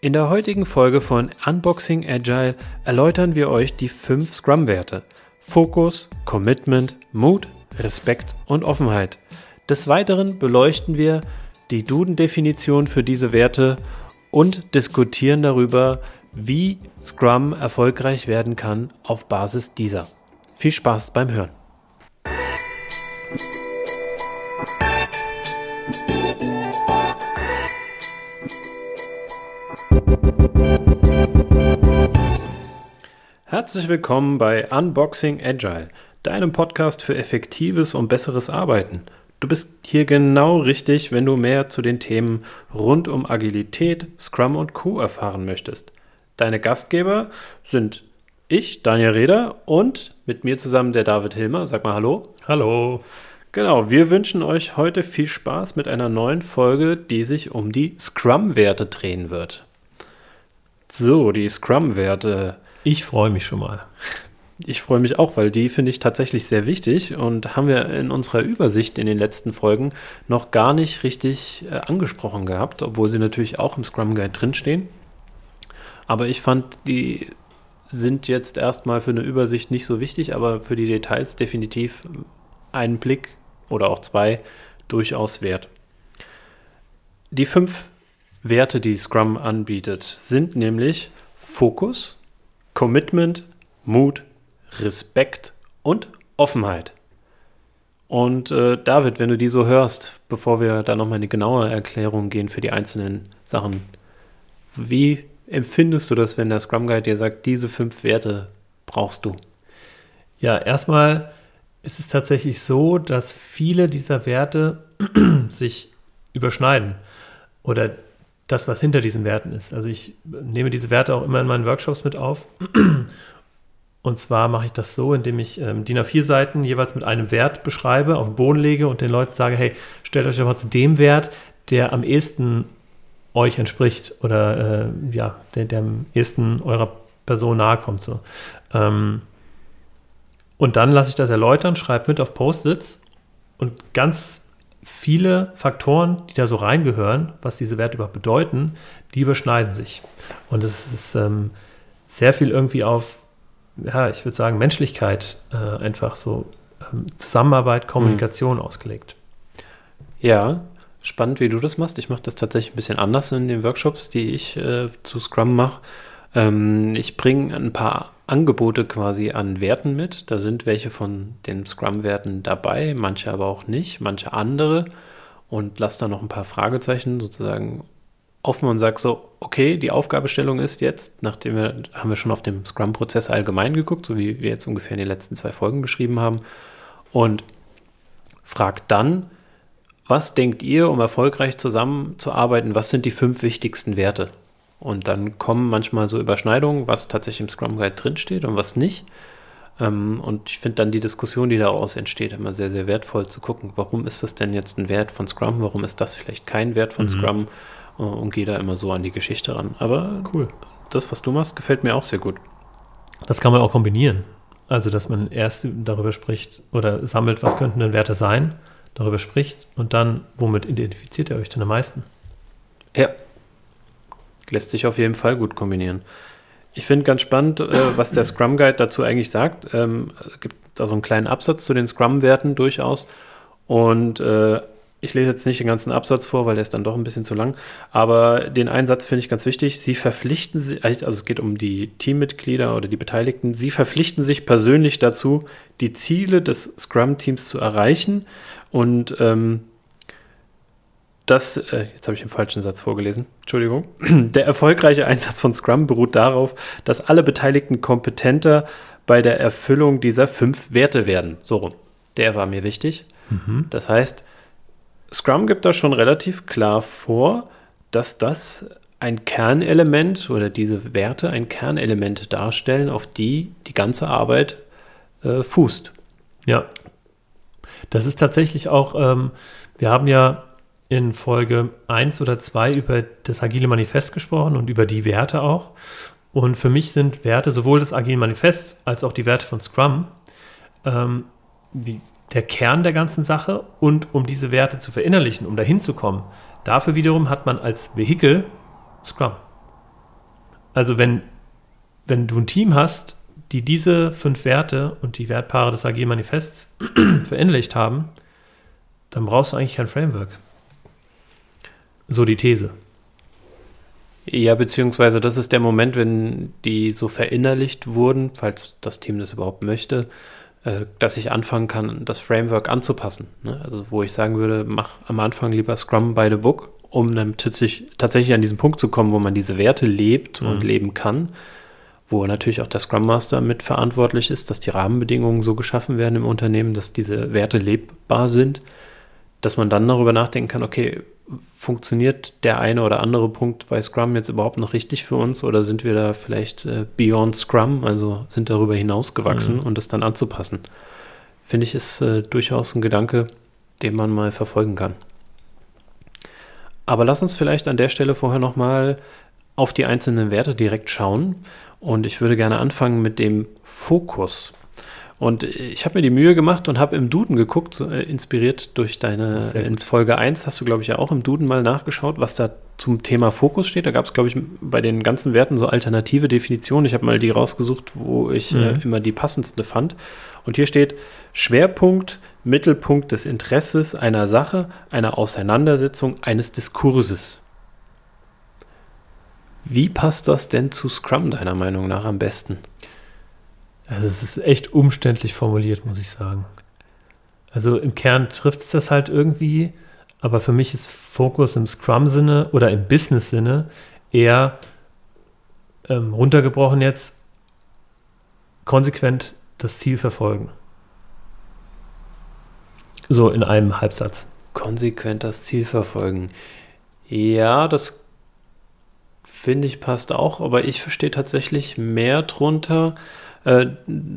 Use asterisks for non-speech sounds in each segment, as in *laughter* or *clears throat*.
In der heutigen Folge von Unboxing Agile erläutern wir euch die fünf Scrum-Werte. Fokus, Commitment, Mut, Respekt und Offenheit. Des Weiteren beleuchten wir die Duden-Definition für diese Werte und diskutieren darüber, wie Scrum erfolgreich werden kann auf Basis dieser. Viel Spaß beim Hören. Herzlich willkommen bei Unboxing Agile, deinem Podcast für effektives und besseres Arbeiten. Du bist hier genau richtig, wenn du mehr zu den Themen rund um Agilität, Scrum und Co erfahren möchtest. Deine Gastgeber sind ich, Daniel Reder, und mit mir zusammen der David Hilmer. Sag mal Hallo. Hallo. Genau, wir wünschen euch heute viel Spaß mit einer neuen Folge, die sich um die Scrum-Werte drehen wird. So, die Scrum-Werte. Ich freue mich schon mal. Ich freue mich auch, weil die finde ich tatsächlich sehr wichtig und haben wir in unserer Übersicht in den letzten Folgen noch gar nicht richtig äh, angesprochen gehabt, obwohl sie natürlich auch im Scrum Guide drinstehen. Aber ich fand, die sind jetzt erstmal für eine Übersicht nicht so wichtig, aber für die Details definitiv einen Blick oder auch zwei durchaus wert. Die fünf Werte, die Scrum anbietet, sind nämlich Fokus, Commitment, Mut, Respekt und Offenheit. Und äh, David, wenn du die so hörst, bevor wir da nochmal eine genaue Erklärung gehen für die einzelnen Sachen, wie empfindest du das, wenn der Scrum Guide dir sagt, diese fünf Werte brauchst du? Ja, erstmal ist es tatsächlich so, dass viele dieser Werte *clears throat* sich überschneiden oder das, was hinter diesen Werten ist. Also ich nehme diese Werte auch immer in meinen Workshops mit auf. *clears throat* Und zwar mache ich das so, indem ich ähm, DIN A4-Seiten jeweils mit einem Wert beschreibe, auf den Boden lege und den Leuten sage, hey, stellt euch doch mal zu dem Wert, der am ehesten euch entspricht oder äh, ja, der, der, am ehesten eurer Person nahe kommt. So. Ähm, und dann lasse ich das erläutern, schreibe mit auf Post-its und ganz viele Faktoren, die da so reingehören, was diese Werte überhaupt bedeuten, die überschneiden sich. Und es ist ähm, sehr viel irgendwie auf, ja, ich würde sagen, Menschlichkeit äh, einfach so ähm, Zusammenarbeit, Kommunikation mhm. ausgelegt. Ja, spannend, wie du das machst. Ich mache das tatsächlich ein bisschen anders in den Workshops, die ich äh, zu Scrum mache. Ähm, ich bringe ein paar Angebote quasi an Werten mit. Da sind welche von den Scrum-Werten dabei, manche aber auch nicht, manche andere. Und lass da noch ein paar Fragezeichen sozusagen offen und sag so, okay, die Aufgabestellung ist jetzt, nachdem wir, haben wir schon auf dem Scrum-Prozess allgemein geguckt, so wie wir jetzt ungefähr in den letzten zwei Folgen beschrieben haben. Und frag dann, was denkt ihr, um erfolgreich zusammenzuarbeiten, was sind die fünf wichtigsten Werte? Und dann kommen manchmal so Überschneidungen, was tatsächlich im Scrum Guide drinsteht und was nicht. Ähm, und ich finde dann die Diskussion, die daraus entsteht, immer sehr, sehr wertvoll zu gucken, warum ist das denn jetzt ein Wert von Scrum, warum ist das vielleicht kein Wert von mhm. Scrum äh, und gehe da immer so an die Geschichte ran. Aber cool. Das, was du machst, gefällt mir auch sehr gut. Das kann man auch kombinieren. Also, dass man erst darüber spricht oder sammelt, was könnten denn Werte sein, darüber spricht und dann, womit identifiziert ihr euch denn am meisten? Lässt sich auf jeden Fall gut kombinieren. Ich finde ganz spannend, äh, was der Scrum Guide dazu eigentlich sagt. Ähm, es gibt da so einen kleinen Absatz zu den Scrum-Werten durchaus. Und äh, ich lese jetzt nicht den ganzen Absatz vor, weil der ist dann doch ein bisschen zu lang. Aber den einen Satz finde ich ganz wichtig. Sie verpflichten sich, also es geht um die Teammitglieder oder die Beteiligten, sie verpflichten sich persönlich dazu, die Ziele des Scrum-Teams zu erreichen und ähm, das, äh, jetzt habe ich den falschen Satz vorgelesen, Entschuldigung. *clears throat* Der erfolgreiche Einsatz von Scrum beruht darauf, dass alle Beteiligten kompetenter bei der Erfüllung dieser fünf Werte werden. So rum. Der war mir wichtig. Mhm. Das heißt, Scrum gibt da schon relativ klar vor, dass das ein Kernelement oder diese Werte ein Kernelement darstellen, auf die die ganze Arbeit äh, fußt. Ja. Das ist tatsächlich auch, ähm, wir haben ja in Folge 1 oder 2 über das Agile Manifest gesprochen und über die Werte auch. Und für mich sind Werte sowohl des Agile Manifests als auch die Werte von Scrum ähm, die, der Kern der ganzen Sache. Und um diese Werte zu verinnerlichen, um dahin zu kommen, dafür wiederum hat man als Vehikel Scrum. Also wenn, wenn du ein Team hast, die diese fünf Werte und die Wertpaare des AG-Manifests *clears throat* verinnerlicht haben, dann brauchst du eigentlich kein Framework. So die These. Ja, beziehungsweise das ist der Moment, wenn die so verinnerlicht wurden, falls das Team das überhaupt möchte, äh, dass ich anfangen kann, das Framework anzupassen. Ne? Also wo ich sagen würde, mach am Anfang lieber Scrum by the Book, um dann tatsächlich, tatsächlich an diesen Punkt zu kommen, wo man diese Werte lebt mhm. und leben kann, wo natürlich auch der Scrum Master mitverantwortlich ist, dass die Rahmenbedingungen so geschaffen werden im Unternehmen, dass diese Werte lebbar sind, dass man dann darüber nachdenken kann, okay, funktioniert der eine oder andere Punkt bei Scrum jetzt überhaupt noch richtig für uns oder sind wir da vielleicht äh, beyond Scrum, also sind darüber hinausgewachsen mhm. und das dann anzupassen? Finde ich, ist äh, durchaus ein Gedanke, den man mal verfolgen kann. Aber lass uns vielleicht an der Stelle vorher nochmal auf die einzelnen Werte direkt schauen. Und ich würde gerne anfangen mit dem Fokus. Und ich habe mir die Mühe gemacht und habe im Duden geguckt, so, äh, inspiriert durch deine in Folge 1 hast du, glaube ich, ja auch im Duden mal nachgeschaut, was da zum Thema Fokus steht. Da gab es, glaube ich, bei den ganzen Werten so alternative Definitionen. Ich habe mal die rausgesucht, wo ich äh, mhm. äh, immer die passendste fand. Und hier steht Schwerpunkt, Mittelpunkt des Interesses einer Sache, einer Auseinandersetzung, eines Diskurses. Wie passt das denn zu Scrum deiner Meinung nach am besten? Also es ist echt umständlich formuliert, muss ich sagen. Also im Kern trifft es das halt irgendwie, aber für mich ist Fokus im Scrum-Sinne oder im Business-Sinne eher ähm, runtergebrochen jetzt konsequent das Ziel verfolgen. So in einem Halbsatz. Konsequent das Ziel verfolgen. Ja, das finde ich passt auch, aber ich verstehe tatsächlich mehr drunter, äh,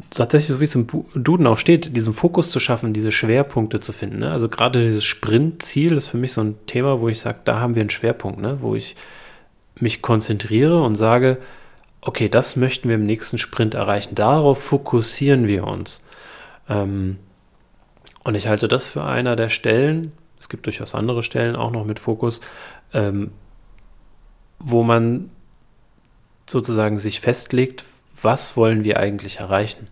tatsächlich, so wie es im Duden auch steht, diesen Fokus zu schaffen, diese Schwerpunkte zu finden. Ne? Also gerade dieses Sprintziel ist für mich so ein Thema, wo ich sage, da haben wir einen Schwerpunkt, ne? wo ich mich konzentriere und sage, okay, das möchten wir im nächsten Sprint erreichen. Darauf fokussieren wir uns. Ähm, und ich halte das für einer der Stellen, es gibt durchaus andere Stellen auch noch mit Fokus, ähm, wo man sozusagen sich festlegt, was wollen wir eigentlich erreichen?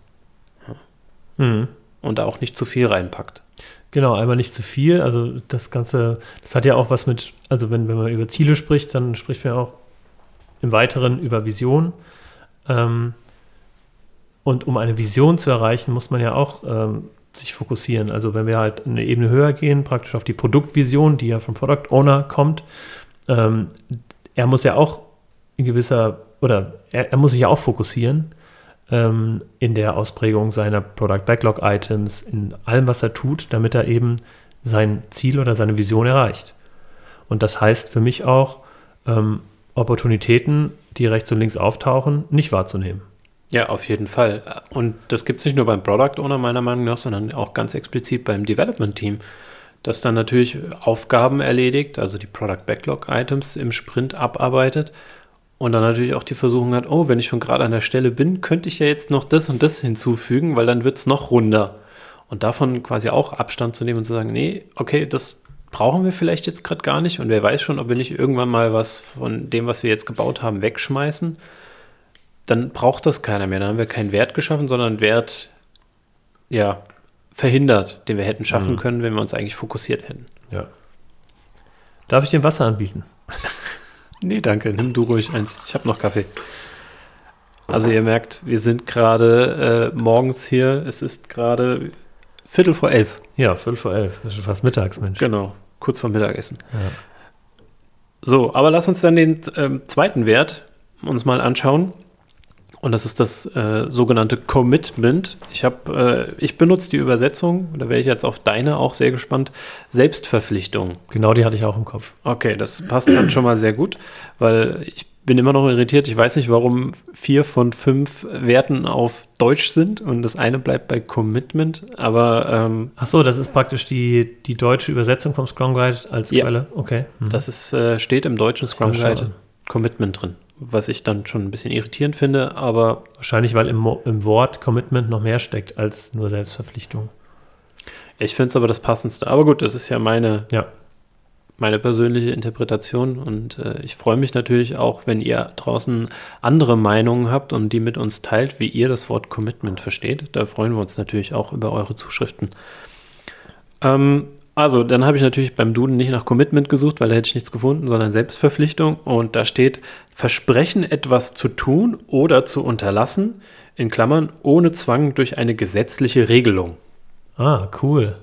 Mhm. Und auch nicht zu viel reinpackt. Genau, einmal nicht zu viel. Also das Ganze, das hat ja auch was mit, also wenn, wenn man über Ziele spricht, dann spricht man auch im Weiteren über Vision. Ähm, und um eine Vision zu erreichen, muss man ja auch ähm, sich fokussieren. Also wenn wir halt eine Ebene höher gehen, praktisch auf die Produktvision, die ja vom Product Owner kommt, ähm, er muss ja auch in gewisser oder er, er muss sich ja auch fokussieren ähm, in der Ausprägung seiner Product Backlog Items, in allem, was er tut, damit er eben sein Ziel oder seine Vision erreicht. Und das heißt für mich auch, ähm, Opportunitäten, die rechts und links auftauchen, nicht wahrzunehmen. Ja, auf jeden Fall. Und das gibt es nicht nur beim Product Owner meiner Meinung nach, sondern auch ganz explizit beim Development Team, das dann natürlich Aufgaben erledigt, also die Product Backlog Items im Sprint abarbeitet und dann natürlich auch die Versuchung hat, oh, wenn ich schon gerade an der Stelle bin, könnte ich ja jetzt noch das und das hinzufügen, weil dann wird es noch runder. Und davon quasi auch Abstand zu nehmen und zu sagen, nee, okay, das brauchen wir vielleicht jetzt gerade gar nicht. Und wer weiß schon, ob wir nicht irgendwann mal was von dem, was wir jetzt gebaut haben, wegschmeißen. Dann braucht das keiner mehr. Dann haben wir keinen Wert geschaffen, sondern Wert, ja, verhindert, den wir hätten schaffen mhm. können, wenn wir uns eigentlich fokussiert hätten. Ja. Darf ich dir Wasser anbieten? *laughs* Nee, danke. Nimm du ruhig eins. Ich habe noch Kaffee. Also ihr merkt, wir sind gerade äh, morgens hier. Es ist gerade Viertel vor elf. Ja, Viertel vor elf. Das ist schon fast mittags, Mensch. Genau, kurz vor Mittagessen. Ja. So, aber lass uns dann den ähm, zweiten Wert uns mal anschauen. Und das ist das äh, sogenannte Commitment. Ich habe, äh, ich benutze die Übersetzung, da wäre ich jetzt auf deine auch sehr gespannt. Selbstverpflichtung. Genau, die hatte ich auch im Kopf. Okay, das passt dann schon mal sehr gut, weil ich bin immer noch irritiert. Ich weiß nicht, warum vier von fünf Werten auf Deutsch sind und das eine bleibt bei Commitment, aber. Ähm, Ach so, das ist praktisch die, die deutsche Übersetzung vom Scrum Guide als Quelle. Ja, okay. Mhm. Das ist, äh, steht im deutschen Scrum Guide Commitment drin was ich dann schon ein bisschen irritierend finde, aber. Wahrscheinlich, weil im, im Wort Commitment noch mehr steckt als nur Selbstverpflichtung. Ich finde es aber das Passendste. Aber gut, das ist ja meine, ja. meine persönliche Interpretation und äh, ich freue mich natürlich auch, wenn ihr draußen andere Meinungen habt und die mit uns teilt, wie ihr das Wort Commitment versteht. Da freuen wir uns natürlich auch über eure Zuschriften. Ähm, also, dann habe ich natürlich beim Duden nicht nach Commitment gesucht, weil da hätte ich nichts gefunden, sondern Selbstverpflichtung. Und da steht Versprechen, etwas zu tun oder zu unterlassen, in Klammern, ohne Zwang durch eine gesetzliche Regelung. Ah, cool.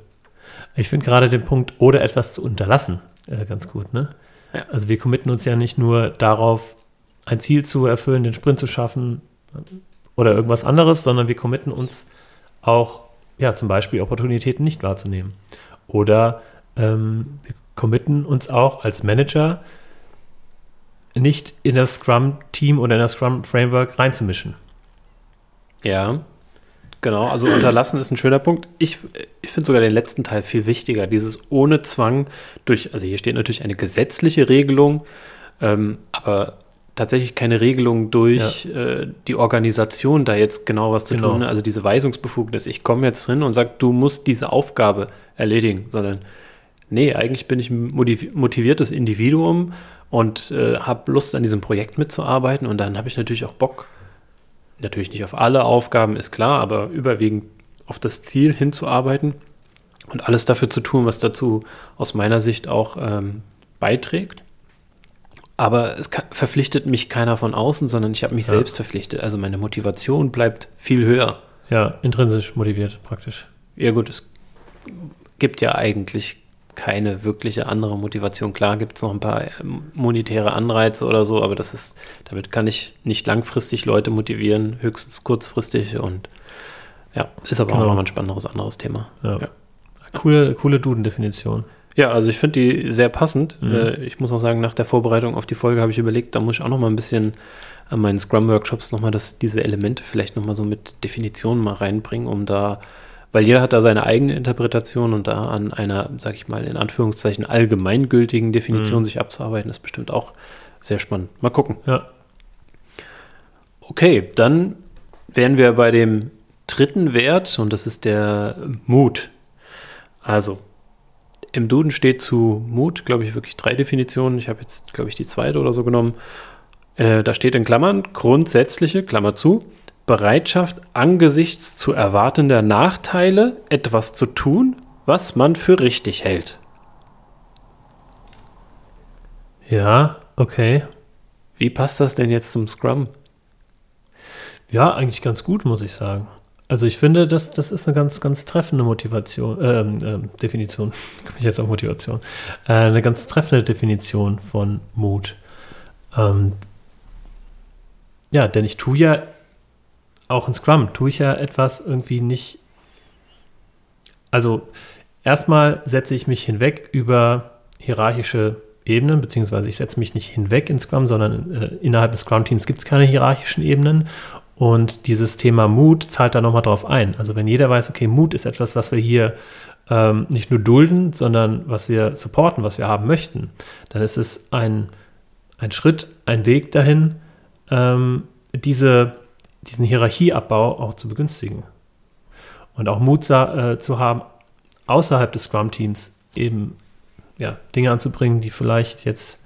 Ich finde gerade den Punkt, oder etwas zu unterlassen, äh, ganz gut. Ne? Ja. Also wir committen uns ja nicht nur darauf, ein Ziel zu erfüllen, den Sprint zu schaffen oder irgendwas anderes, sondern wir committen uns auch, ja, zum Beispiel Opportunitäten nicht wahrzunehmen. Oder ähm, wir committen uns auch als Manager nicht in das Scrum-Team oder in das Scrum-Framework reinzumischen. Ja, Genau, also unterlassen ist ein schöner Punkt. Ich, ich finde sogar den letzten Teil viel wichtiger. Dieses ohne Zwang durch, also hier steht natürlich eine gesetzliche Regelung, ähm, aber tatsächlich keine Regelung durch ja. äh, die Organisation, da jetzt genau was zu genau. tun. Also diese Weisungsbefugnis. Ich komme jetzt hin und sage, du musst diese Aufgabe erledigen, sondern nee, eigentlich bin ich ein motiviertes Individuum und äh, habe Lust an diesem Projekt mitzuarbeiten und dann habe ich natürlich auch Bock natürlich nicht auf alle Aufgaben, ist klar, aber überwiegend auf das Ziel hinzuarbeiten und alles dafür zu tun, was dazu aus meiner Sicht auch ähm, beiträgt. Aber es kann, verpflichtet mich keiner von außen, sondern ich habe mich ja. selbst verpflichtet. Also meine Motivation bleibt viel höher. Ja, intrinsisch motiviert praktisch. Ja gut, es gibt ja eigentlich keine wirkliche andere Motivation. Klar gibt es noch ein paar ähm, monetäre Anreize oder so, aber das ist, damit kann ich nicht langfristig Leute motivieren, höchstens kurzfristig und ja, ist aber genau. auch noch ein spannenderes anderes Thema. Ja. Ja. Coole, coole Duden-Definition. Ja, also ich finde die sehr passend. Mhm. Äh, ich muss auch sagen, nach der Vorbereitung auf die Folge habe ich überlegt, da muss ich auch noch mal ein bisschen an meinen Scrum-Workshops noch mal das, diese Elemente vielleicht noch mal so mit Definitionen mal reinbringen, um da weil jeder hat da seine eigene Interpretation und da an einer, sag ich mal, in Anführungszeichen allgemeingültigen Definition mhm. sich abzuarbeiten, ist bestimmt auch sehr spannend. Mal gucken. Ja. Okay, dann wären wir bei dem dritten Wert und das ist der Mut. Also, im Duden steht zu Mut, glaube ich, wirklich drei Definitionen. Ich habe jetzt, glaube ich, die zweite oder so genommen. Äh, da steht in Klammern grundsätzliche, Klammer zu, Bereitschaft, angesichts zu erwartender Nachteile etwas zu tun, was man für richtig hält. Ja, okay. Wie passt das denn jetzt zum Scrum? Ja, eigentlich ganz gut, muss ich sagen. Also ich finde, das, das ist eine ganz, ganz treffende Motivation, äh, äh, Definition, *laughs* komme ich jetzt auf Motivation, äh, eine ganz treffende Definition von Mut. Ähm, ja, denn ich tue ja auch in Scrum tue ich ja etwas irgendwie nicht. Also erstmal setze ich mich hinweg über hierarchische Ebenen, beziehungsweise ich setze mich nicht hinweg in Scrum, sondern äh, innerhalb des Scrum-Teams gibt es keine hierarchischen Ebenen. Und dieses Thema Mut zahlt da nochmal drauf ein. Also wenn jeder weiß, okay, Mut ist etwas, was wir hier ähm, nicht nur dulden, sondern was wir supporten, was wir haben möchten, dann ist es ein, ein Schritt, ein Weg dahin, ähm, diese diesen Hierarchieabbau auch zu begünstigen. Und auch Mut äh, zu haben, außerhalb des Scrum-Teams eben ja, Dinge anzubringen, die vielleicht jetzt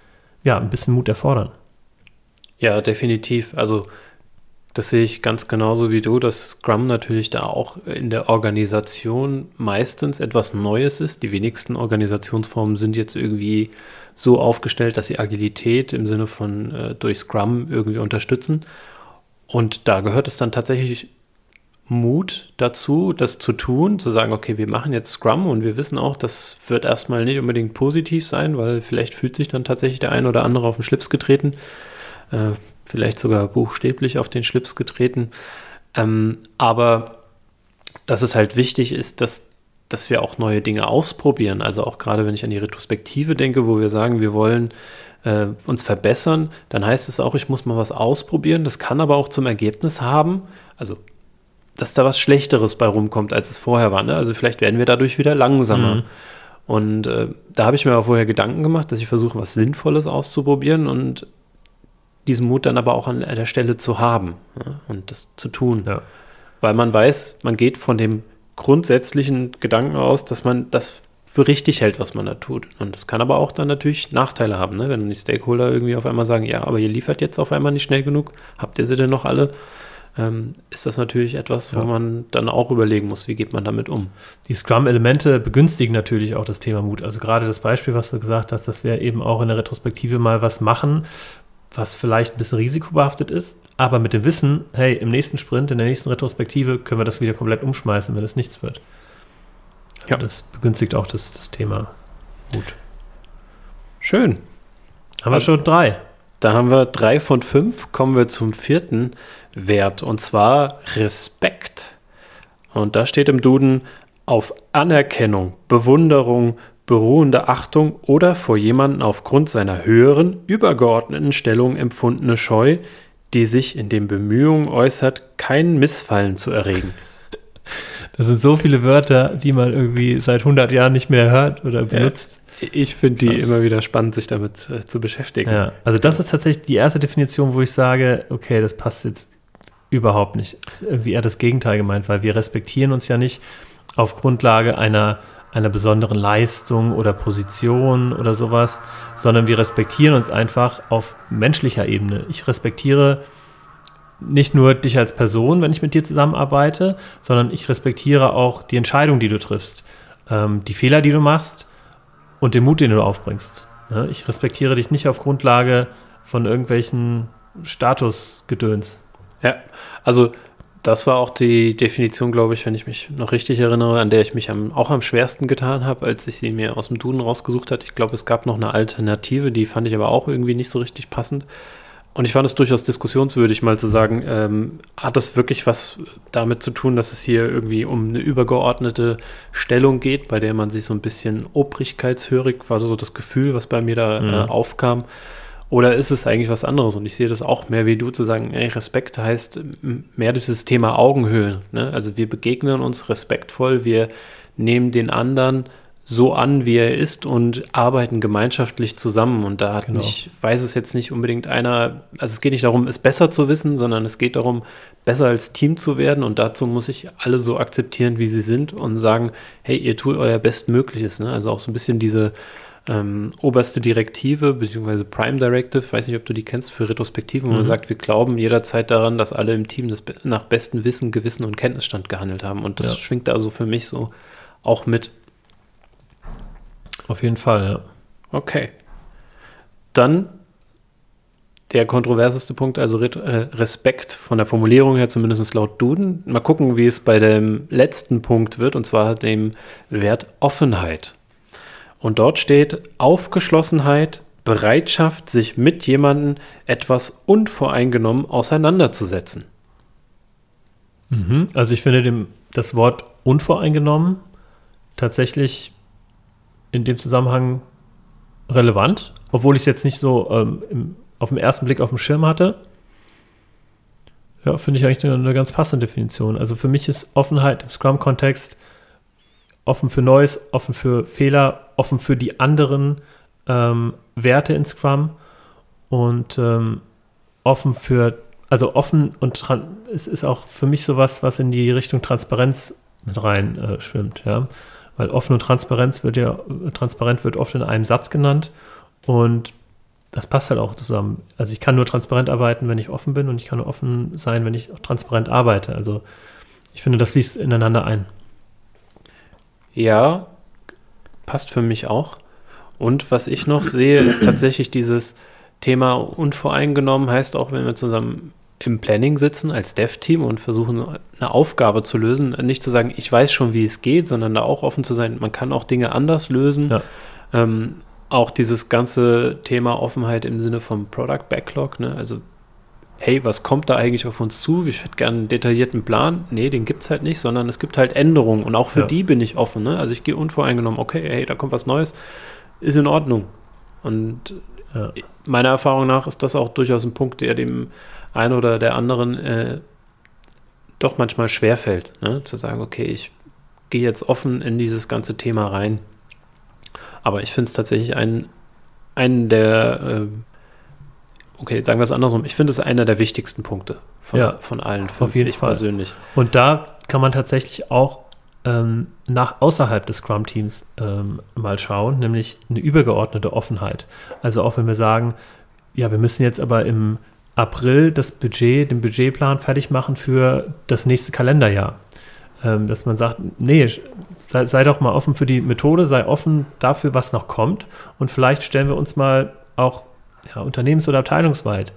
ja, ein bisschen Mut erfordern. Ja, definitiv. Also das sehe ich ganz genauso wie du, dass Scrum natürlich da auch in der Organisation meistens etwas Neues ist. Die wenigsten Organisationsformen sind jetzt irgendwie so aufgestellt, dass sie Agilität im Sinne von äh, durch Scrum irgendwie unterstützen. Und da gehört es dann tatsächlich Mut dazu, das zu tun, zu sagen, okay, wir machen jetzt Scrum und wir wissen auch, das wird erstmal nicht unbedingt positiv sein, weil vielleicht fühlt sich dann tatsächlich der ein oder andere auf den Schlips getreten, äh, vielleicht sogar buchstäblich auf den Schlips getreten. Ähm, aber dass es halt wichtig ist, dass, dass wir auch neue Dinge ausprobieren. Also auch gerade wenn ich an die Retrospektive denke, wo wir sagen, wir wollen äh, uns verbessern, dann heißt es auch, ich muss mal was ausprobieren. Das kann aber auch zum Ergebnis haben, also dass da was Schlechteres bei rumkommt, als es vorher war. Ne? Also vielleicht werden wir dadurch wieder langsamer. Mhm. Und äh, da habe ich mir auch vorher Gedanken gemacht, dass ich versuche, was Sinnvolles auszuprobieren und diesen Mut dann aber auch an der Stelle zu haben ja? und das zu tun. Ja. Weil man weiß, man geht von dem grundsätzlichen Gedanken aus, dass man das für richtig hält, was man da tut. Und das kann aber auch dann natürlich Nachteile haben, ne? wenn die Stakeholder irgendwie auf einmal sagen, ja, aber ihr liefert jetzt auf einmal nicht schnell genug, habt ihr sie denn noch alle? Ähm, ist das natürlich etwas, wo ja. man dann auch überlegen muss, wie geht man damit um. Die Scrum-Elemente begünstigen natürlich auch das Thema Mut. Also gerade das Beispiel, was du gesagt hast, dass wir eben auch in der Retrospektive mal was machen, was vielleicht ein bisschen risikobehaftet ist, aber mit dem Wissen, hey, im nächsten Sprint, in der nächsten Retrospektive können wir das wieder komplett umschmeißen, wenn es nichts wird. Ja. Das begünstigt auch das, das Thema Mut. Schön. Haben wir schon drei. Da haben wir drei von fünf. Kommen wir zum vierten Wert und zwar Respekt. Und da steht im Duden auf Anerkennung, Bewunderung, beruhende Achtung oder vor jemanden aufgrund seiner höheren, übergeordneten Stellung empfundene Scheu, die sich in den Bemühungen äußert, kein Missfallen zu erregen. *laughs* Das sind so viele Wörter, die man irgendwie seit 100 Jahren nicht mehr hört oder benutzt. Ja, ich finde die das, immer wieder spannend, sich damit äh, zu beschäftigen. Ja, also das ist tatsächlich die erste Definition, wo ich sage, okay, das passt jetzt überhaupt nicht. Das ist irgendwie eher das Gegenteil gemeint, weil wir respektieren uns ja nicht auf Grundlage einer, einer besonderen Leistung oder Position oder sowas, sondern wir respektieren uns einfach auf menschlicher Ebene. Ich respektiere nicht nur dich als Person, wenn ich mit dir zusammenarbeite, sondern ich respektiere auch die Entscheidung, die du triffst, ähm, die Fehler, die du machst und den Mut, den du aufbringst. Ja, ich respektiere dich nicht auf Grundlage von irgendwelchen Statusgedöns. Ja, also das war auch die Definition, glaube ich, wenn ich mich noch richtig erinnere, an der ich mich am, auch am schwersten getan habe, als ich sie mir aus dem Duden rausgesucht habe. Ich glaube, es gab noch eine Alternative, die fand ich aber auch irgendwie nicht so richtig passend. Und ich fand es durchaus diskussionswürdig, mal zu sagen, ähm, hat das wirklich was damit zu tun, dass es hier irgendwie um eine übergeordnete Stellung geht, bei der man sich so ein bisschen obrigkeitshörig, war so das Gefühl, was bei mir da mhm. äh, aufkam. Oder ist es eigentlich was anderes? Und ich sehe das auch mehr wie du zu sagen, ey, Respekt heißt mehr dieses Thema Augenhöhe. Ne? Also wir begegnen uns respektvoll, wir nehmen den anderen so an, wie er ist und arbeiten gemeinschaftlich zusammen. Und da hat genau. nicht, weiß es jetzt nicht unbedingt einer, also es geht nicht darum, es besser zu wissen, sondern es geht darum, besser als Team zu werden. Und dazu muss ich alle so akzeptieren, wie sie sind und sagen, hey, ihr tut euer Bestmögliches. Ne? Also auch so ein bisschen diese ähm, oberste Direktive, beziehungsweise Prime Directive, weiß nicht, ob du die kennst, für Retrospektiven, wo mhm. man sagt, wir glauben jederzeit daran, dass alle im Team das nach bestem Wissen, Gewissen und Kenntnisstand gehandelt haben. Und das ja. schwingt also für mich so auch mit. Auf jeden Fall, ja. Okay. Dann der kontroverseste Punkt, also äh, Respekt von der Formulierung her, zumindest laut Duden. Mal gucken, wie es bei dem letzten Punkt wird, und zwar dem Wert Offenheit. Und dort steht Aufgeschlossenheit, Bereitschaft, sich mit jemandem etwas unvoreingenommen auseinanderzusetzen. Mhm. Also ich finde dem, das Wort unvoreingenommen tatsächlich in dem Zusammenhang relevant, obwohl ich es jetzt nicht so ähm, im, auf den ersten Blick auf dem Schirm hatte. Ja, finde ich eigentlich eine, eine, ganz passende Definition. Also für mich ist Offenheit im Scrum-Kontext offen für Neues, offen für Fehler, offen für die anderen ähm, Werte in Scrum und ähm, offen für, also offen und es ist auch für mich sowas, was in die Richtung Transparenz mit rein äh, schwimmt, ja. Weil offen und Transparenz wird ja, transparent wird oft in einem Satz genannt und das passt halt auch zusammen. Also ich kann nur transparent arbeiten, wenn ich offen bin und ich kann nur offen sein, wenn ich auch transparent arbeite. Also ich finde, das liest ineinander ein. Ja, passt für mich auch. Und was ich noch sehe, ist tatsächlich dieses Thema unvoreingenommen, heißt auch, wenn wir zusammen im Planning sitzen als Dev-Team und versuchen, eine Aufgabe zu lösen, nicht zu sagen, ich weiß schon, wie es geht, sondern da auch offen zu sein, man kann auch Dinge anders lösen. Ja. Ähm, auch dieses ganze Thema Offenheit im Sinne vom Product Backlog, ne? also hey, was kommt da eigentlich auf uns zu? Ich hätte gerne einen detaillierten Plan. Nee, den gibt es halt nicht, sondern es gibt halt Änderungen und auch für ja. die bin ich offen. Ne? Also ich gehe unvoreingenommen, okay, hey, da kommt was Neues, ist in Ordnung. Und ja. meiner Erfahrung nach ist das auch durchaus ein Punkt, der dem einen oder der anderen äh, doch manchmal schwerfällt, ne? zu sagen, okay, ich gehe jetzt offen in dieses ganze Thema rein. Aber ich finde es tatsächlich einen, einen der äh, okay, sagen wir es andersrum. Ich finde es einer der wichtigsten Punkte von, ja, von allen fünf, auf jeden Fall. persönlich. Und da kann man tatsächlich auch ähm, nach außerhalb des Scrum-Teams ähm, mal schauen, nämlich eine übergeordnete Offenheit. Also auch wenn wir sagen, ja, wir müssen jetzt aber im April das Budget, den Budgetplan fertig machen für das nächste Kalenderjahr. Ähm, dass man sagt, nee, sei, sei, doch mal offen für die Methode, sei offen dafür, was noch kommt und vielleicht stellen wir uns mal auch ja, unternehmens- oder abteilungsweit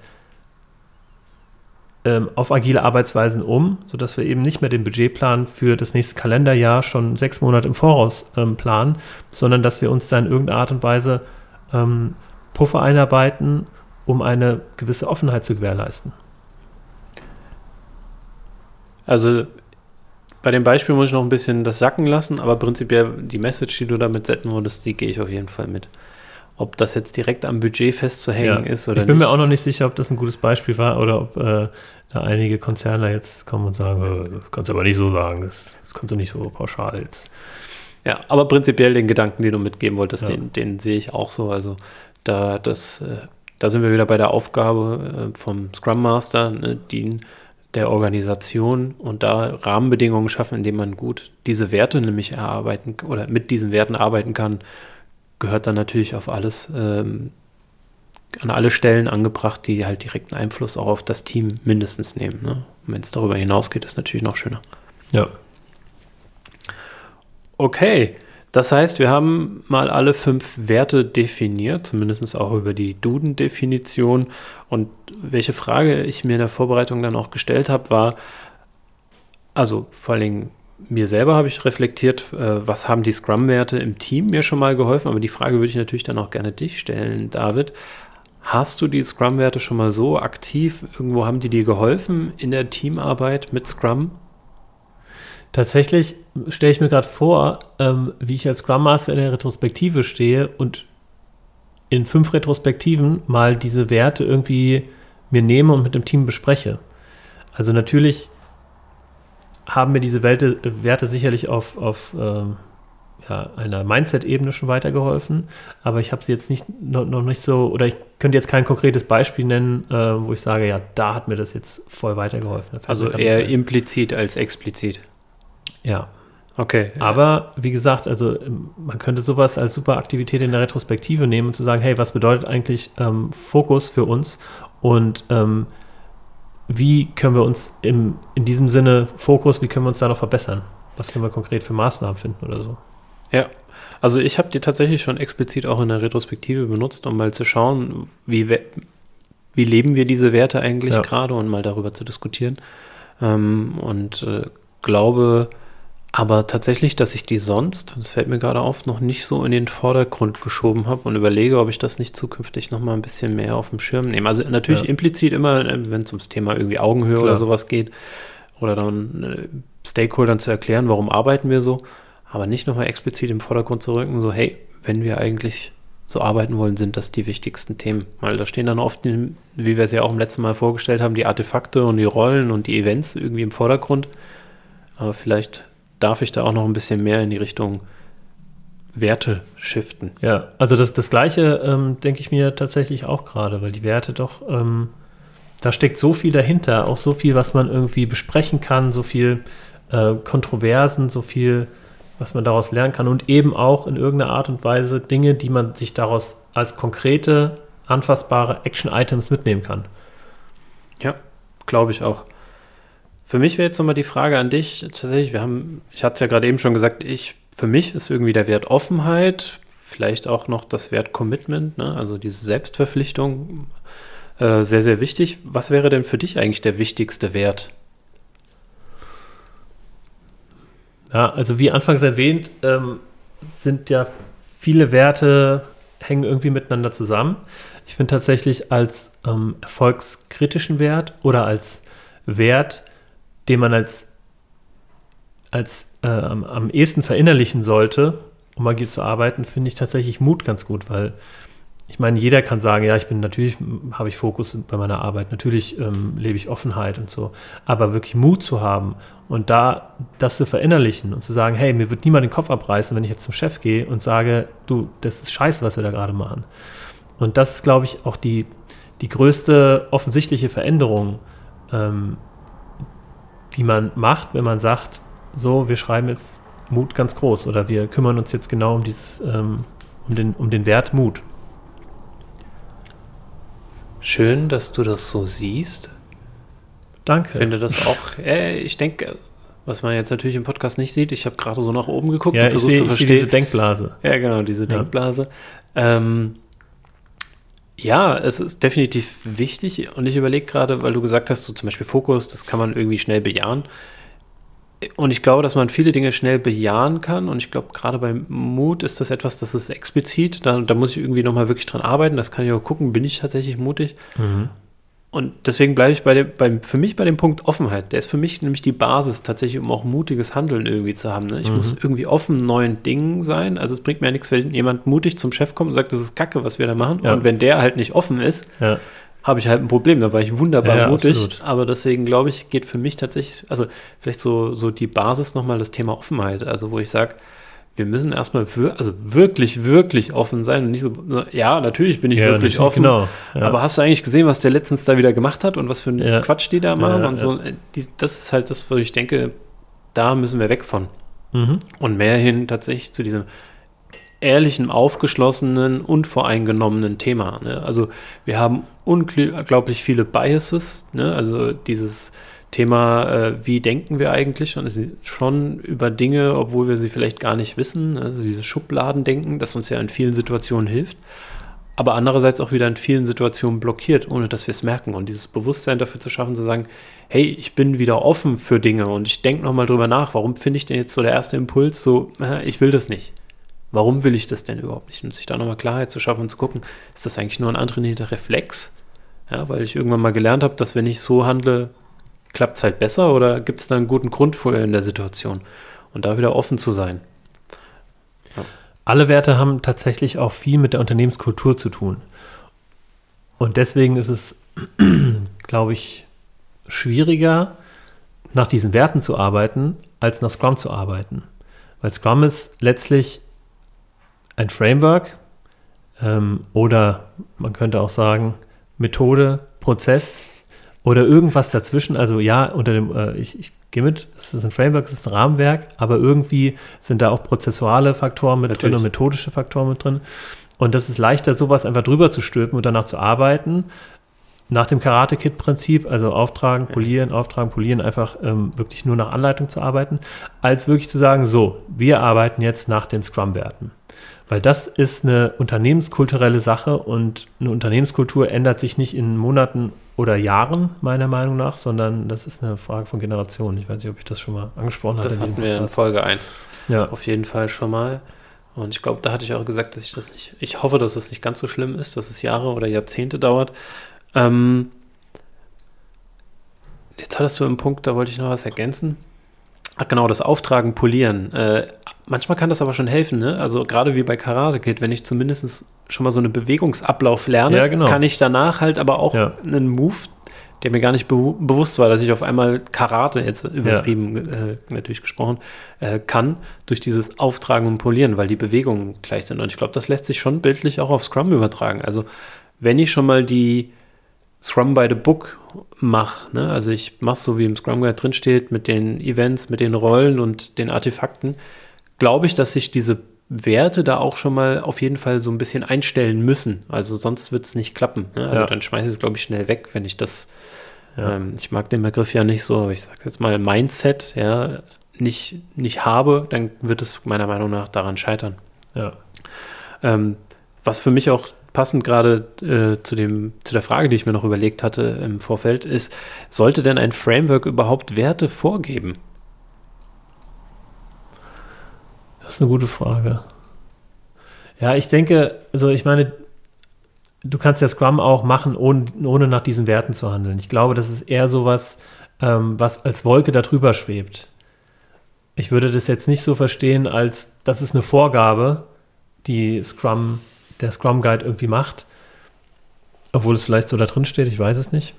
ähm, auf agile Arbeitsweisen um, sodass wir eben nicht mehr den Budgetplan für das nächste Kalenderjahr schon sechs Monate im Voraus ähm, planen, sondern dass wir uns da in irgendeiner Art und Weise ähm, Puffer einarbeiten, um eine gewisse Offenheit zu gewährleisten. Also bei dem Beispiel muss ich noch ein bisschen das sacken lassen, aber prinzipiell die Message, die du damit setzen würdest, die gehe ich auf jeden Fall mit. Ob das jetzt direkt am Budget festzuhängen ja. ist oder Ich bin nicht. mir auch noch nicht sicher, ob das ein gutes Beispiel war oder ob äh, da einige Konzerne jetzt kommen und sagen, äh, kannst du aber nicht so sagen, das, das kannst du nicht so pauschal jetzt. Ja, aber prinzipiell den Gedanken, den du mitgeben wolltest, ja. den, den sehe ich auch so. Also da, das, äh, da sind wir wieder bei der Aufgabe äh, vom Scrum Master, ne, die der Organisation und da Rahmenbedingungen schaffen, indem man gut diese Werte nämlich erarbeiten oder mit diesen Werten arbeiten kann, gehört dann natürlich auf alles, ähm, an alle Stellen angebracht, die halt direkten Einfluss auch auf das Team mindestens nehmen. Ne? Wenn es darüber hinausgeht, ist natürlich noch schöner. Ja. Okay, das heißt, wir haben mal alle fünf Werte definiert, zumindest auch über die Duden-Definition. Und welche Frage ich mir in der Vorbereitung dann auch gestellt habe, war, also vor allen Dingen mir selber habe ich reflektiert, äh, was haben die Scrum-Werte im Team mir schon mal geholfen, aber die Frage würde ich natürlich dann auch gerne dich stellen, David. Hast du die Scrum-Werte schon mal so aktiv? Irgendwo haben die dir geholfen in der Teamarbeit mit Scrum? Tatsächlich stelle ich mir gerade vor, ähm, wie ich als Scrum Master in der Retrospektive stehe und in fünf Retrospektiven mal diese Werte irgendwie mir nehme und mit dem Team bespreche. Also natürlich haben mir diese Werte, Werte sicherlich auf, auf ähm, ja, einer Mindset-Ebene schon weitergeholfen, aber ich habe sie jetzt nicht, noch, noch, nicht so, oder ich könnte jetzt kein konkretes Beispiel nennen, äh, wo ich sage, ja, da hat mir das jetzt voll weitergeholfen. Also eher implizit als explizit. Ja. Okay. Aber wie gesagt, also ähm, man könnte sowas als super Aktivität in der Retrospektive nehmen und zu sagen, hey, was bedeutet eigentlich ähm, Fokus für uns und ähm, wie können wir uns im, in diesem Sinne Fokus, wie können wir uns da noch verbessern? Was können wir konkret für Maßnahmen finden oder so? Ja, also ich habe die tatsächlich schon explizit auch in der Retrospektive benutzt, um mal zu schauen, wie, wie leben wir diese Werte eigentlich ja. gerade und mal darüber zu diskutieren. Ähm, und äh, glaube, aber tatsächlich, dass ich die sonst, das fällt mir gerade auf, noch nicht so in den Vordergrund geschoben habe und überlege, ob ich das nicht zukünftig noch mal ein bisschen mehr auf dem Schirm nehme. Also natürlich ja. implizit immer, äh, wenn es ums Thema irgendwie Augenhöhe Klar. oder sowas geht, oder dann äh, Stakeholdern zu erklären, warum arbeiten wir so, aber nicht nochmal explizit im Vordergrund zu rücken, so hey, wenn wir eigentlich so arbeiten wollen, sind das die wichtigsten Themen. Weil da stehen dann oft, wie wir es ja auch im letzten Mal vorgestellt haben, die Artefakte und die Rollen und die Events irgendwie im Vordergrund. Aber vielleicht darf ich da auch noch ein bisschen mehr in die Richtung Werte shiften. Ja, also das, das Gleiche ähm, denke ich mir tatsächlich auch gerade, weil die Werte doch, ähm, da steckt so viel dahinter, auch so viel, was man irgendwie besprechen kann, so viel äh, Kontroversen, so viel, was man daraus lernen kann und eben auch in irgendeiner Art und Weise Dinge, die man sich daraus als konkrete, anfassbare Action-Items mitnehmen kann. Ja, glaube ich auch. Für mich wäre jetzt nochmal die Frage an dich. Tatsächlich, wir haben, ich hatte es ja gerade eben schon gesagt, ich, für mich ist irgendwie der Wert Offenheit, vielleicht auch noch das Wert Commitment, ne? also diese Selbstverpflichtung, äh, sehr, sehr wichtig. Was wäre denn für dich eigentlich der wichtigste Wert? Ja, also wie anfangs erwähnt, ähm, sind ja viele Werte hängen irgendwie miteinander zusammen. Ich finde tatsächlich als ähm, erfolgskritischen Wert oder als Wert, den man als, als äh, am, ehesten verinnerlichen sollte, um agil zu arbeiten, finde ich tatsächlich Mut ganz gut, weil ich meine, jeder kann sagen, ja, ich bin natürlich, habe ich Fokus bei meiner Arbeit, natürlich ähm, lebe ich Offenheit und so, aber wirklich Mut zu haben und da das zu verinnerlichen und zu sagen, hey, mir wird niemand den Kopf abreißen, wenn ich jetzt zum Chef gehe und sage, du, das ist scheiße, was wir da gerade machen. Und das ist, glaube ich, auch die, die größte offensichtliche Veränderung, ähm, die man macht, wenn man sagt, so, wir schreiben jetzt Mut ganz groß oder wir kümmern uns jetzt genau um dieses, ähm, um, den, um den Wert Mut. Schön, dass du das so siehst. Danke. Ich finde das auch, *laughs* äh, ich denke, was man jetzt natürlich im Podcast nicht sieht, ich habe gerade so nach oben geguckt ja, und versucht zu seh, seh verstehen. diese Denkblase. Ja, genau, diese Denkblase. Ähm, ja, es ist definitiv wichtig und ich überlege gerade, weil du gesagt hast, so zum Beispiel Fokus, das kann man irgendwie schnell bejahen. Und ich glaube, dass man viele Dinge schnell bejahen kann und ich glaube, gerade beim Mut ist das etwas, das ist explizit, da, da muss ich irgendwie nochmal wirklich dran arbeiten, das kann ich auch gucken, bin ich tatsächlich mutig. Und deswegen bleibe ich bei dem, beim, für mich bei dem Punkt Offenheit. Der ist für mich nämlich die Basis tatsächlich, um auch mutiges Handeln irgendwie zu haben. Ne? Ich muss irgendwie offen neuen Dingen sein. Also es bringt mir ja nichts, wenn jemand mutig zum Chef kommt und sagt, das ist Kacke, was wir da machen. Ja. Und wenn der halt nicht offen ist, Ja. habe ich halt ein Problem. Da war ich wunderbar mutig. absolut. Aber deswegen glaube ich, geht für mich tatsächlich, also vielleicht so, so die Basis nochmal das Thema Offenheit. Also wo ich sage, wir müssen erstmal wir, also wirklich, wirklich offen sein und nicht so, ja, natürlich bin ich Ja, wirklich offen. genau, ja. Aber hast du eigentlich gesehen, was der letztens da wieder gemacht hat und was für einen Ja. Quatsch die da machen und so? Die, das ist halt das, wo ich denke, da müssen wir weg von. Mhm. Und mehr hin tatsächlich zu diesem ehrlichen, aufgeschlossenen, unvoreingenommenen Thema. Ne? Also wir haben unglaublich viele Biases, ne? also dieses Thema, äh, wie denken wir eigentlich schon über Dinge, obwohl wir sie vielleicht gar nicht wissen, also dieses Schubladendenken, das uns ja in vielen Situationen hilft, aber andererseits auch wieder in vielen Situationen blockiert, ohne dass wir es merken. Und dieses Bewusstsein dafür zu schaffen, zu sagen, hey, ich bin wieder offen für Dinge und ich denke nochmal drüber nach, warum finde ich denn jetzt so der erste Impuls so, äh, ich will das nicht. Warum will ich das denn überhaupt nicht? Und sich da nochmal Klarheit zu schaffen und zu gucken, ist das eigentlich nur ein antrainierter Reflex? Ja, weil ich irgendwann mal gelernt habe, dass wenn ich so handle, klappt es halt besser oder gibt es da einen guten Grund für in der Situation? Und da wieder offen zu sein. Alle Werte haben tatsächlich auch viel mit der Unternehmenskultur zu tun. Und deswegen ist es, *clears throat* glaube ich, schwieriger, nach diesen Werten zu arbeiten, als nach Scrum zu arbeiten. Weil Scrum ist letztlich ein Framework ähm, oder man könnte auch sagen Methode, Prozess oder irgendwas dazwischen. Also ja, unter dem, äh, ich, ich gehe mit, es ist ein Framework, es ist ein Rahmenwerk, aber irgendwie sind da auch prozessuale Faktoren mit drin Natürlich. und methodische Faktoren mit drin. Und das ist leichter, sowas einfach drüber zu stülpen und danach zu arbeiten. Nach dem Karate-Kit-Prinzip, also auftragen, polieren, auftragen, polieren, einfach ähm, wirklich nur nach Anleitung zu arbeiten, als wirklich zu sagen, so, wir arbeiten jetzt nach den Scrum-Werten. Weil das ist eine unternehmenskulturelle Sache und eine Unternehmenskultur ändert sich nicht in Monaten oder Jahren, meiner Meinung nach, sondern das ist eine Frage von Generationen. Ich weiß nicht, ob ich das schon mal angesprochen habe. Das hatten wir in. Folge 1 Ja, auf jeden Fall schon mal. Und ich glaube, da hatte ich auch gesagt, dass ich das nicht, ich hoffe, dass es nicht ganz so schlimm ist, dass es Jahre oder Jahrzehnte dauert. Ähm, jetzt hattest du einen Punkt, da wollte ich noch was ergänzen. Ach genau, das Auftragen, Polieren. Äh, manchmal kann das aber schon helfen, ne? Also gerade wie bei Karate Kid, wenn ich zumindest schon mal so einen Bewegungsablauf lerne, Ja, genau. kann ich danach halt aber auch Ja. einen Move, der mir gar nicht be bewusst war, dass ich auf einmal Karate, jetzt übertrieben äh, natürlich gesprochen, äh, kann, durch dieses Auftragen und Polieren, weil die Bewegungen gleich sind. Und ich glaube, das lässt sich schon bildlich auch auf Scrum übertragen. Also wenn ich schon mal die Scrum by the Book mache, ne? also ich mache so, wie im Scrum Guide drin steht, mit den Events, mit den Rollen und den Artefakten, glaube ich, dass sich diese Werte da auch schon mal auf jeden Fall so ein bisschen einstellen müssen. Also sonst wird es nicht klappen. Ne? Also Ja. dann schmeiße ich es, glaube ich, schnell weg, wenn ich das, Ja. ähm, ich mag den Begriff ja nicht so, aber ich sage jetzt mal Mindset, ja, nicht, nicht habe, dann wird es meiner Meinung nach daran scheitern. ja. Ähm, was für mich auch passend gerade äh, zu, zu der Frage, die ich mir noch überlegt hatte im Vorfeld, ist, sollte denn ein Framework überhaupt Werte vorgeben? Das ist eine gute Frage. Ja, ich denke, also ich meine, du kannst ja Scrum auch machen, ohne, ohne nach diesen Werten zu handeln. Ich glaube, das ist eher sowas, ähm, was als Wolke darüber schwebt. Ich würde das jetzt nicht so verstehen, als das ist eine Vorgabe, die Scrum, der Scrum Guide irgendwie macht. Obwohl es vielleicht so da drin steht, ich weiß es nicht.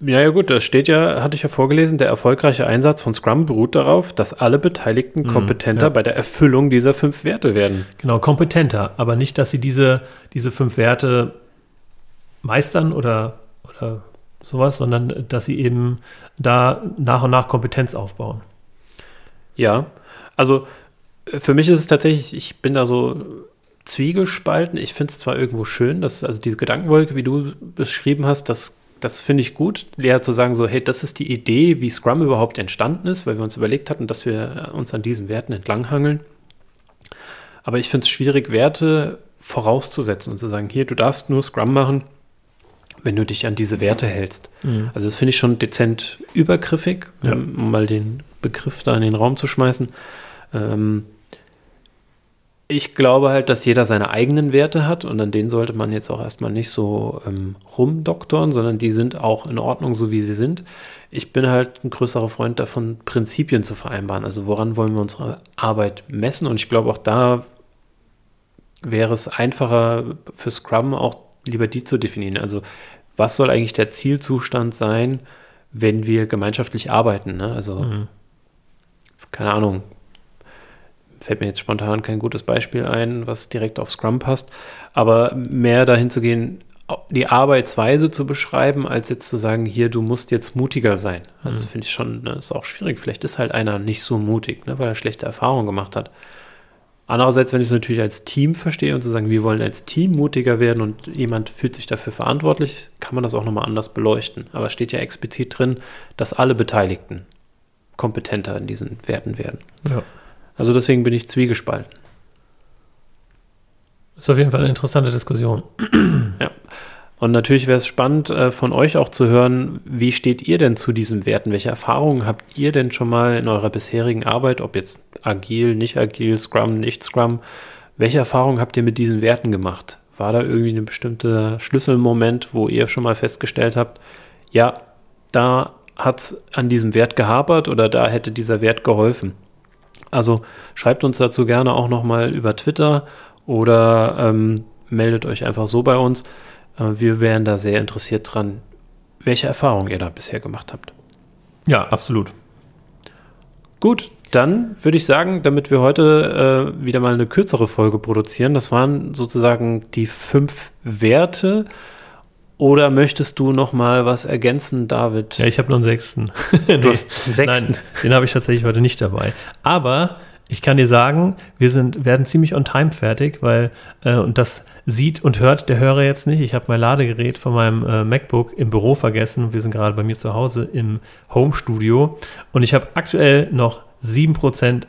Ja, ja, gut, das steht ja, hatte ich ja vorgelesen, der erfolgreiche Einsatz von Scrum beruht darauf, dass alle Beteiligten kompetenter ja. bei der Erfüllung dieser fünf Werte werden. Genau, kompetenter, aber nicht, dass sie diese, diese fünf Werte meistern oder, oder sowas, sondern dass sie eben da nach und nach Kompetenz aufbauen. Ja, also äh, für mich ist es tatsächlich, ich bin da so zwiegespalten. Ich finde es zwar irgendwo schön, dass, also diese Gedankenwolke, wie du beschrieben hast, das, das finde ich gut, leer zu sagen, so, hey, das ist die Idee, wie Scrum überhaupt entstanden ist, weil wir uns überlegt hatten, dass wir uns an diesen Werten entlanghangeln. Aber ich finde es schwierig, Werte vorauszusetzen und zu sagen, hier, du darfst nur Scrum machen, wenn du dich an diese Werte hältst. Mhm. Also das finde ich schon dezent übergriffig, ja. um mal den Begriff da in den Raum zu schmeißen. Ähm, ich glaube halt, dass jeder seine eigenen Werte hat und an denen sollte man jetzt auch erstmal nicht so ähm, rumdoktoren, sondern die sind auch in Ordnung, so wie sie sind. Ich bin halt ein größerer Freund davon, Prinzipien zu vereinbaren. Also woran wollen wir unsere Arbeit messen? Und ich glaube, auch da wäre es einfacher für Scrum auch lieber die zu definieren. Also was soll eigentlich der Zielzustand sein, wenn wir gemeinschaftlich arbeiten? Ne? Also mhm. keine Ahnung, fällt mir jetzt spontan kein gutes Beispiel ein, was direkt auf Scrum passt, aber mehr dahin zu gehen, die Arbeitsweise zu beschreiben, als jetzt zu sagen, hier, du musst jetzt mutiger sein. Also mhm. finde ich schon, ne, ist auch schwierig. Vielleicht ist halt einer nicht so mutig, ne, weil er schlechte Erfahrungen gemacht hat. Andererseits, wenn ich es natürlich als Team verstehe und zu sagen, wir wollen als Team mutiger werden und jemand fühlt sich dafür verantwortlich, kann man das auch nochmal anders beleuchten. Aber es steht ja explizit drin, dass alle Beteiligten kompetenter in diesen Werten werden. Ja. Also deswegen bin ich zwiegespalten. Ist auf jeden Fall eine interessante Diskussion. *clears throat* ja. Und natürlich wäre es spannend, äh, von euch auch zu hören, wie steht ihr denn zu diesen Werten? Welche Erfahrungen habt ihr denn schon mal in eurer bisherigen Arbeit, ob jetzt agil, nicht agil, Scrum, nicht Scrum, welche Erfahrungen habt ihr mit diesen Werten gemacht? War da irgendwie ein bestimmter Schlüsselmoment, wo ihr schon mal festgestellt habt, ja, da hat es an diesem Wert gehapert oder da hätte dieser Wert geholfen? Also schreibt uns dazu gerne auch nochmal über Twitter oder ähm, meldet euch einfach so bei uns. Äh, wir wären da sehr interessiert dran, welche Erfahrungen ihr da bisher gemacht habt. Ja, absolut. Gut, dann würde ich sagen, damit wir heute äh, wieder mal eine kürzere Folge produzieren, das waren sozusagen die fünf Werte. Oder möchtest du noch mal was ergänzen, David? Ja, ich habe noch einen sechsten. *laughs* du nee, hast einen sechsten. Nein, den habe ich tatsächlich heute nicht dabei. Aber ich kann dir sagen, wir sind, werden ziemlich on time fertig, weil, äh, und das sieht und hört der Hörer jetzt nicht. Ich habe mein Ladegerät von meinem äh, MacBook im Büro vergessen. Wir sind gerade bei mir zu Hause im Home-Studio und ich habe aktuell noch 7%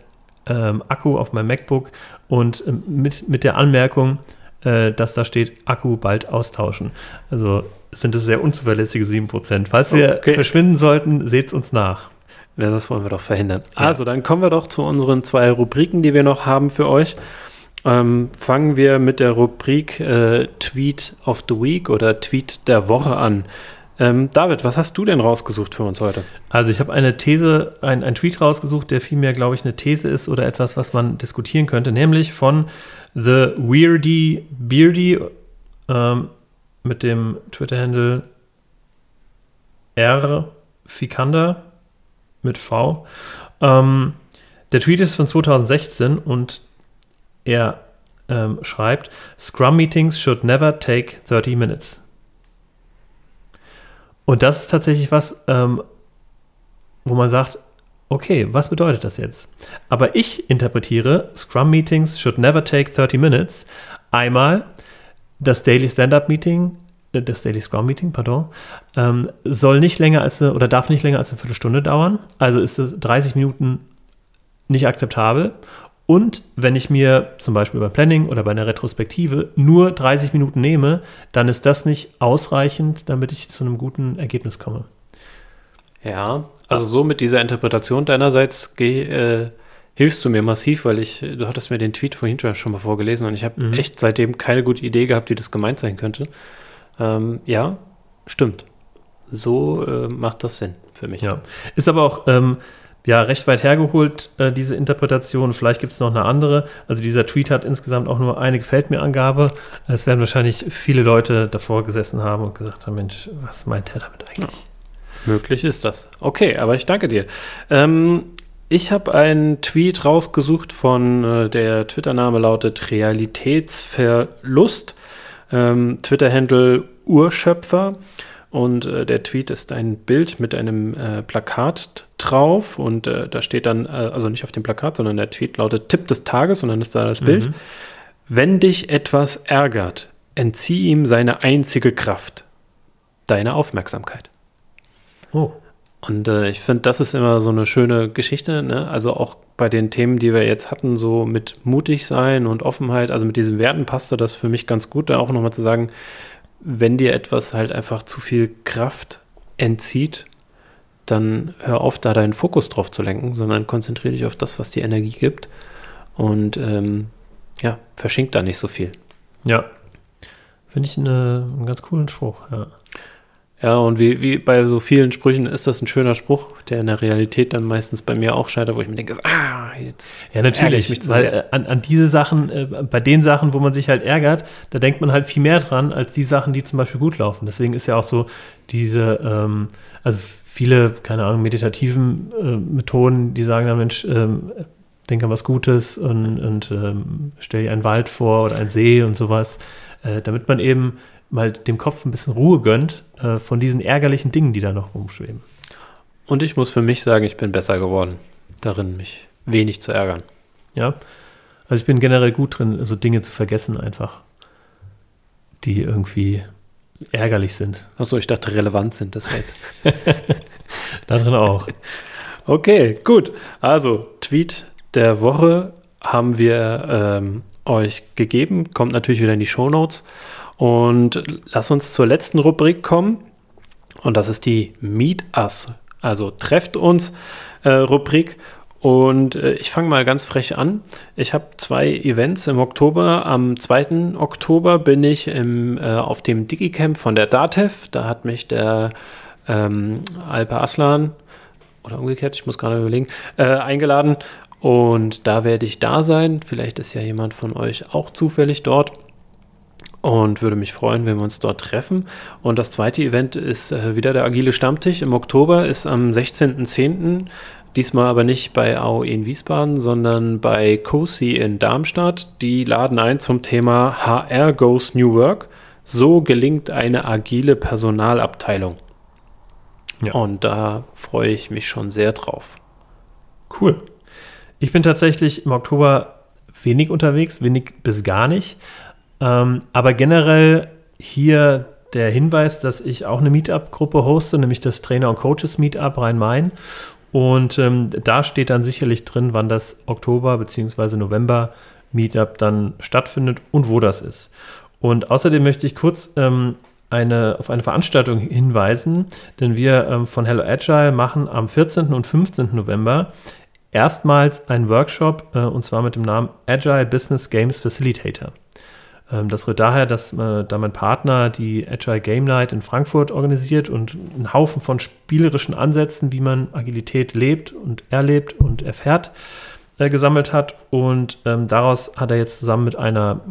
ähm, Akku auf meinem MacBook und ähm, mit, mit der Anmerkung, äh, dass da steht, Akku bald austauschen. Also sind es sehr unzuverlässige 7%. Falls wir okay. verschwinden sollten, seht es uns nach. Ja, das wollen wir doch verhindern. Ja. Also, dann kommen wir doch zu unseren zwei Rubriken, die wir noch haben für euch. Ähm, fangen wir mit der Rubrik äh, Tweet of the Week oder Tweet der Woche an. Ähm, David, was hast du denn rausgesucht für uns heute? Also ich habe eine These, ein, ein Tweet rausgesucht, der vielmehr, glaube ich, eine These ist oder etwas, was man diskutieren könnte, nämlich von The Weirdy Beardy ähm, mit dem Twitter-Handle R Fikander mit V. Ähm, der Tweet ist von 2016 und er ähm, schreibt, Scrum Meetings should never take 30 minutes. Und das ist tatsächlich was, ähm, wo man sagt, okay, was bedeutet das jetzt? Aber ich interpretiere, Scrum Meetings should never take 30 minutes. Einmal das Daily Stand-Up Meeting, äh, das Daily Scrum Meeting, pardon, ähm, soll nicht länger als eine, oder darf nicht länger als eine Viertelstunde dauern. Also ist es 30 Minuten nicht akzeptabel. Und wenn ich mir zum Beispiel beim Planning oder bei einer Retrospektive nur 30 Minuten nehme, dann ist das nicht ausreichend, damit ich zu einem guten Ergebnis komme. Ja, also so mit dieser Interpretation deinerseits äh, hilfst du mir massiv, weil ich, du hattest mir den Tweet vorhin schon mal vorgelesen und ich habe mhm. echt seitdem keine gute Idee gehabt, wie das gemeint sein könnte. Ähm, ja, stimmt. So äh, macht das Sinn für mich. Ja, ist aber auch ähm, ja, recht weit hergeholt, äh, diese Interpretation. Vielleicht gibt es noch eine andere. Also dieser Tweet hat insgesamt auch nur eine Gefällt mir Angabe. Es werden wahrscheinlich viele Leute davor gesessen haben und gesagt haben, Mensch, was meint er damit eigentlich? Ja, möglich ist das. Okay, aber ich danke dir. Ähm, ich habe einen Tweet rausgesucht von, äh, der Twitter-Name lautet Realitätsverlust. Ähm, Twitter-Handle Urschöpfer. Und äh, der Tweet ist ein Bild mit einem äh, Plakat drauf und äh, da steht dann, äh, also nicht auf dem Plakat, sondern der Tweet lautet Tipp des Tages und dann ist da das Bild. Mhm. Wenn dich etwas ärgert, entzieh ihm seine einzige Kraft, deine Aufmerksamkeit. Oh. Und äh, ich finde, das ist immer so eine schöne Geschichte. Ne? Also auch bei den Themen, die wir jetzt hatten, so mit mutig sein und Offenheit, also mit diesen Werten passte das für mich ganz gut, da auch nochmal zu sagen, wenn dir etwas halt einfach zu viel Kraft entzieht, dann hör auf, da deinen Fokus drauf zu lenken, sondern konzentriere dich auf das, was dir Energie gibt und ähm, ja, verschink da nicht so viel. Ja. Finde ich eine, einen ganz coolen Spruch, ja. Ja, und wie, wie bei so vielen Sprüchen ist das ein schöner Spruch, der in der Realität dann meistens bei mir auch scheitert, wo ich mir denke, ah, jetzt. Ja, natürlich. mich weil äh, an, an diese Sachen, äh, bei den Sachen, wo man sich halt ärgert, da denkt man halt viel mehr dran, als die Sachen, die zum Beispiel gut laufen. Deswegen ist ja auch so diese, ähm, also viele, keine Ahnung, meditativen äh, Methoden, die sagen dann, Mensch, ähm, denk an was Gutes und, und ähm, stell dir einen Wald vor oder einen See und sowas, äh, damit man eben mal dem Kopf ein bisschen Ruhe gönnt äh, von diesen ärgerlichen Dingen, die da noch rumschweben. Und ich muss für mich sagen, ich bin besser geworden, darin mich wenig zu ärgern. Ja. Also ich bin generell gut drin, so Dinge zu vergessen einfach, die irgendwie ärgerlich sind. Achso, ich dachte, relevant sind das jetzt. *laughs* Da drin auch. Okay, gut. Also, Tweet der Woche haben wir ähm, euch gegeben. Kommt natürlich wieder in die Shownotes. Und lass uns zur letzten Rubrik kommen. Und das ist die Meet Us. Also trefft uns äh, Rubrik. Und äh, ich fange mal ganz frech an. Ich habe zwei Events im Oktober. Am 2. Oktober bin ich im, äh, auf dem Digicamp von der DATEV. Da hat mich der ähm, Alper Aslan oder umgekehrt, ich muss gerade überlegen, äh, eingeladen. Und da werde ich da sein. Vielleicht ist ja jemand von euch auch zufällig dort. Und würde mich freuen, wenn wir uns dort treffen. Und das zweite Event ist äh, wieder der Agile Stammtisch. Im Oktober ist am 16.10. Diesmal aber nicht bei AOE in Wiesbaden, sondern bei COSI in Darmstadt. Die laden ein zum Thema HR Goes New Work. So gelingt eine agile Personalabteilung. Ja. Und da freue ich mich schon sehr drauf. Cool. Ich bin tatsächlich im Oktober wenig unterwegs, wenig bis gar nicht. Ähm, aber generell hier der Hinweis, dass ich auch eine Meetup-Gruppe hoste, nämlich das Trainer- und Coaches-Meetup Rhein-Main. Und ähm, da steht dann sicherlich drin, wann das Oktober- bzw. November-Meetup dann stattfindet und wo das ist. Und außerdem möchte ich kurz ähm, eine, auf eine Veranstaltung hinweisen, denn wir ähm, von Hello Agile machen am 14. und 15. November erstmals einen Workshop äh, und zwar mit dem Namen Agile Business Games Facilitator. Ähm, das rührt daher, dass äh, da mein Partner die Agile Game Night in Frankfurt organisiert und einen Haufen von spielerischen Ansätzen, wie man Agilität lebt und erlebt und erfährt, äh, gesammelt hat. Und ähm, daraus hat er jetzt zusammen mit einer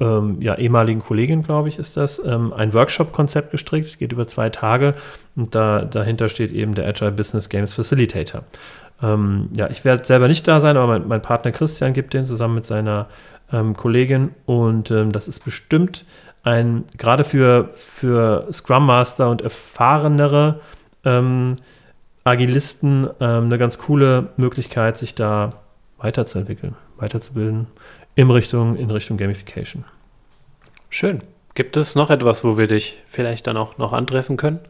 ähm, ja, ehemaligen Kollegin, glaube ich, ist das, ähm, ein Workshop-Konzept gestrickt, geht über zwei Tage und da, dahinter steht eben der Agile Business Games Facilitator. Ähm, ja, ich werde selber nicht da sein, aber mein, mein Partner Christian gibt den zusammen mit seiner ähm, Kollegin und ähm, das ist bestimmt ein, gerade für, für Scrum Master und erfahrenere ähm, Agilisten ähm, eine ganz coole Möglichkeit, sich da weiterzuentwickeln, weiterzubilden in Richtung, in Richtung Gamification. Schön. Gibt es noch etwas, wo wir dich vielleicht dann auch noch antreffen können?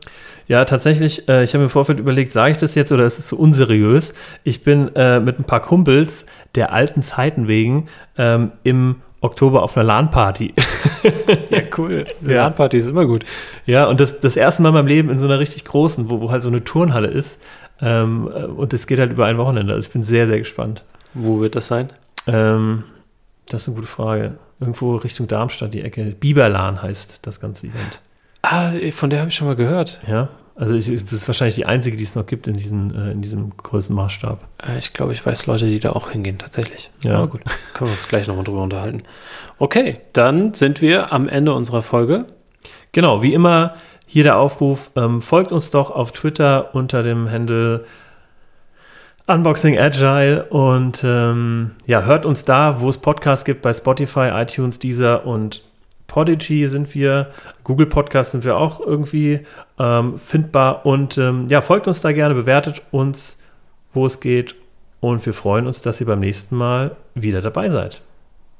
Ja, tatsächlich, äh, ich habe mir im Vorfeld überlegt, sage ich das jetzt oder ist es zu unseriös? Ich bin äh, mit ein paar Kumpels der alten Zeiten wegen ähm, im Oktober auf einer LAN-Party. *laughs* Ja, cool. Ja. LAN-Party ist immer gut. ja, und das, das erste Mal in meinem Leben in so einer richtig großen, wo, wo halt so eine Turnhalle ist. Ähm, äh, und es geht halt über ein Wochenende. Also ich bin sehr, sehr gespannt. Wo wird das sein? Ähm, das ist eine gute Frage. Irgendwo Richtung Darmstadt, die Ecke. Biberlan heißt das ganze Event. Ah, von der habe ich schon mal gehört. Ja, also ich, das ist wahrscheinlich die einzige, die es noch gibt in, diesen, äh, in diesem Größenmaßstab. Äh, Ich glaube, ich weiß Leute, die da auch hingehen, tatsächlich. Ja. Aber gut, können wir uns gleich nochmal drüber unterhalten. Okay, dann sind wir am Ende unserer Folge. Genau, wie immer hier der Aufruf, ähm, folgt uns doch auf Twitter unter dem Handle Unboxing Agile und ähm, ja, hört uns da, wo es Podcasts gibt, bei Spotify, iTunes, Deezer und Podigy sind wir, Google Podcast sind wir auch irgendwie ähm, findbar. Und ähm, ja, folgt uns da gerne, bewertet uns, wo es geht. Und wir freuen uns, dass ihr beim nächsten Mal wieder dabei seid.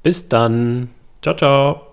Bis dann. Ciao, ciao.